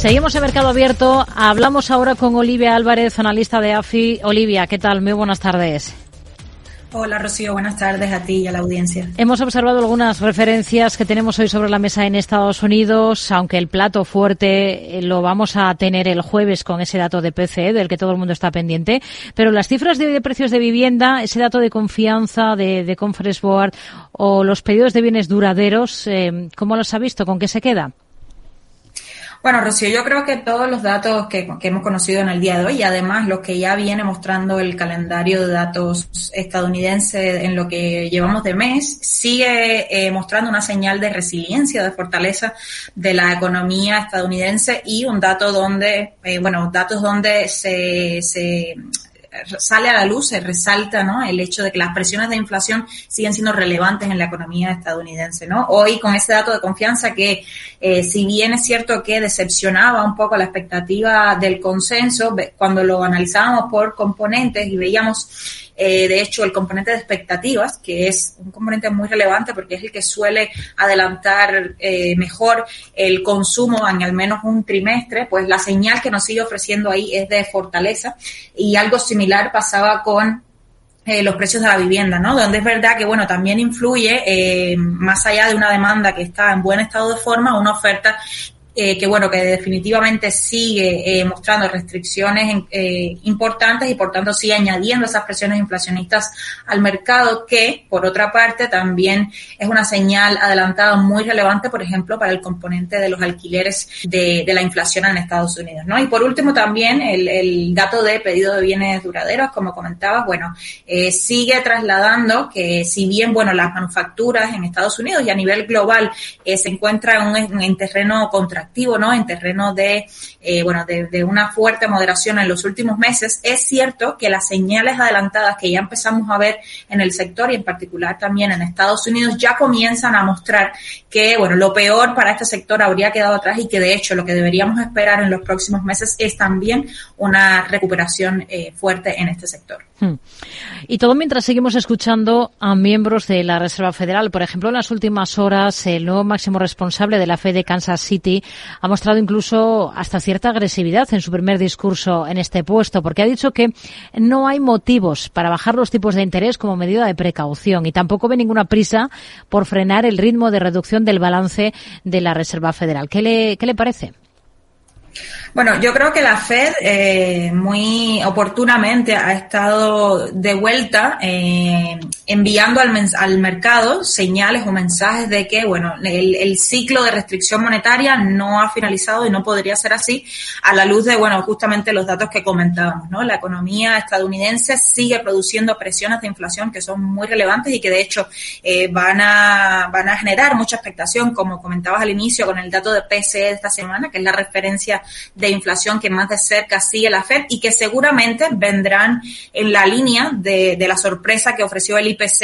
Seguimos en Mercado Abierto. Hablamos ahora con Olivia Álvarez, analista de AFI. Olivia, ¿qué tal? Muy buenas tardes. Hola Rocío, buenas tardes a ti y a la audiencia. Hemos observado algunas referencias que tenemos hoy sobre la mesa en Estados Unidos, aunque el plato fuerte eh, lo vamos a tener el jueves con ese dato de PCE del que todo el mundo está pendiente. Pero las cifras de, precios de vivienda, ese dato de confianza de, de Conference Board o los pedidos de bienes duraderos, eh, ¿cómo los ha visto? ¿Con qué se queda? Bueno, Rocío, yo creo que todos los datos que, hemos conocido en el día de hoy y además los que ya viene mostrando el calendario de datos estadounidense en lo que llevamos de mes, sigue eh, mostrando una señal de resiliencia, de fortaleza de la economía estadounidense y un dato donde, eh, bueno, datos donde se, se sale a la luz, se resalta ¿no? el hecho de que las presiones de inflación siguen siendo relevantes en la economía estadounidense. ¿no? Hoy con ese dato de confianza que eh, si bien es cierto que decepcionaba un poco la expectativa del consenso, cuando lo analizábamos por componentes y veíamos eh, de hecho, el componente de expectativas, que es un componente muy relevante porque es el que suele adelantar eh, mejor el consumo en al menos un trimestre, pues la señal que nos sigue ofreciendo ahí es de fortaleza y algo similar pasaba con eh, los precios de la vivienda, ¿no? Donde es verdad que, bueno, también influye, más allá de una demanda que está en buen estado de forma, una oferta eh, que bueno, que definitivamente sigue eh, mostrando restricciones eh, importantes y por tanto sigue añadiendo esas presiones inflacionistas al mercado, que por otra parte también es una señal adelantada muy relevante, por ejemplo, para el componente de los alquileres de, la inflación en Estados Unidos, ¿no? Y por último también el, el dato de pedido de bienes duraderos, como comentabas, bueno, sigue trasladando que si bien, bueno, las manufacturas en Estados Unidos y a nivel global se encuentran en, en terreno contra ¿no? En terreno de, eh, bueno, de, una fuerte moderación en los últimos meses, es cierto que las señales adelantadas que ya empezamos a ver en el sector y en particular también en Estados Unidos ya comienzan a mostrar que, bueno, lo peor para este sector habría quedado atrás y que de hecho lo que deberíamos esperar en los próximos meses es también una recuperación eh, fuerte en este sector. Hmm. Y todo mientras seguimos escuchando a miembros de la Reserva Federal. Por ejemplo, en las últimas horas, el nuevo máximo responsable de la Fed de Kansas City ha mostrado incluso hasta cierta agresividad en su primer discurso en este puesto, porque ha dicho que no hay motivos para bajar los tipos de interés como medida de precaución y tampoco ve ninguna prisa por frenar el ritmo de reducción del balance de la Reserva Federal. ¿Qué le, qué le parece? Bueno, yo creo que la Fed eh, muy oportunamente ha estado de vuelta eh, enviando al, al, mercado señales o mensajes de que, bueno, el, el, ciclo de restricción monetaria no ha finalizado y no podría ser así a la luz de, bueno, justamente los datos que comentábamos, ¿no? La economía estadounidense sigue produciendo presiones de inflación que son muy relevantes y que de hecho eh, van, a, van a generar mucha expectación, como comentabas al inicio con el dato de PCE esta semana, que es la referencia de inflación que más de cerca sigue la Fed y que seguramente vendrán en la línea de, de la sorpresa que ofreció el IPC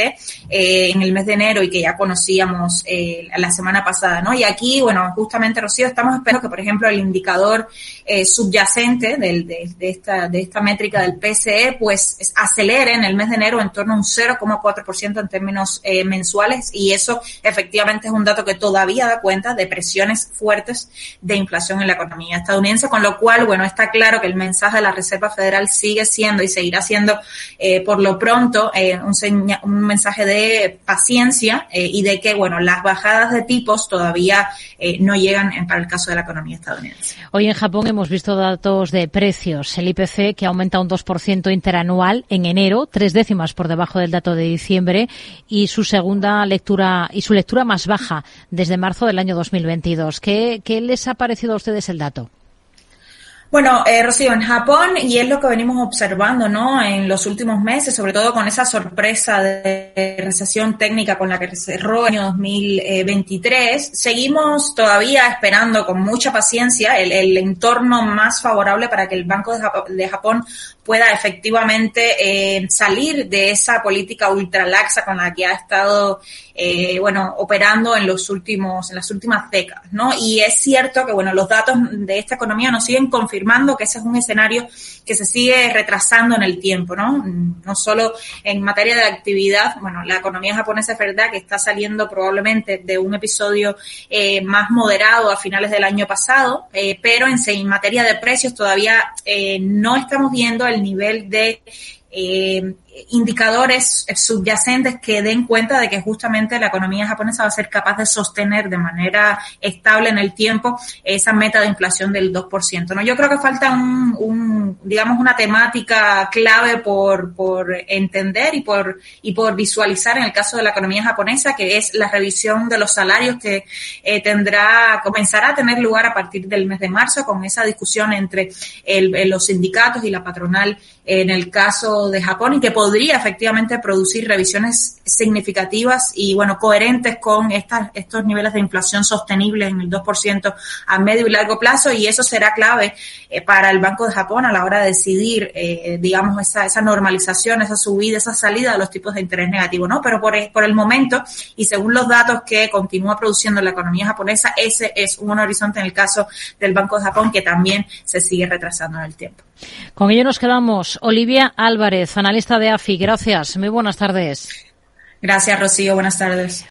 eh, en el mes de enero y que ya conocíamos eh, la semana pasada, ¿no? Y aquí, bueno, justamente, Rocío, estamos esperando que, por ejemplo, el indicador eh, subyacente del, de, de, esta, de esta métrica del PCE, pues acelere en el mes de enero en torno a un 0,4% en términos eh, mensuales y eso efectivamente es un dato que todavía da cuenta de presiones fuertes de inflación en la economía estadounidense, con lo cual, bueno, está claro que el mensaje de la Reserva Federal sigue siendo y seguirá siendo eh, por lo pronto eh, un, un, mensaje de paciencia eh, y de que, bueno, las bajadas de tipos todavía eh, no llegan en, para el caso de la economía estadounidense. Hoy en Japón hemos visto datos de precios. El IPC que aumenta un 2% interanual en enero, tres décimas por debajo del dato de diciembre y su segunda lectura y su lectura más baja desde marzo del año 2022. ¿Qué, qué les ha parecido a ustedes el dato? Bueno, eh, Rocío, en Japón, y es lo que venimos observando, ¿no? En los últimos meses, sobre todo con esa sorpresa de recesión técnica con la que cerró el año 2023, seguimos todavía esperando con mucha paciencia el, el entorno más favorable para que el Banco de Japón pueda efectivamente eh, salir de esa política ultralaxa con la que ha estado eh, bueno operando en los últimos en las últimas décadas no y es cierto que bueno los datos de esta economía nos siguen confirmando que ese es un escenario que se sigue retrasando en el tiempo no no solo en materia de actividad bueno la economía japonesa es verdad que está saliendo probablemente de un episodio eh, más moderado a finales del año pasado eh, pero en, en materia de precios todavía eh, no estamos viendo el nivel de eh, indicadores subyacentes que den cuenta de que justamente la economía japonesa va a ser capaz de sostener de manera estable en el tiempo esa meta de inflación del 2%. ¿no? Yo creo que falta un, digamos, una temática clave por, por entender y por, y por visualizar en el caso de la economía japonesa, que es la revisión de los salarios que eh, tendrá, comenzará a tener lugar a partir del mes de marzo con esa discusión entre el, los sindicatos y la patronal en el caso de Japón y que podría efectivamente producir revisiones significativas y bueno coherentes con estas, estos niveles de inflación sostenibles en el 2% a medio y largo plazo y eso será clave eh, para el Banco de Japón a la hora de decidir eh, digamos esa, esa normalización, esa subida, esa salida de los tipos de interés negativo, ¿no? Pero por, por el momento y según los datos que continúa produciendo la economía japonesa, ese es un horizonte en el caso del Banco de Japón que también se sigue retrasando en el tiempo. Con ello nos quedamos. Olivia Álvarez, analista de AFI. Gracias. Muy buenas tardes. Gracias, Rocío. Buenas tardes.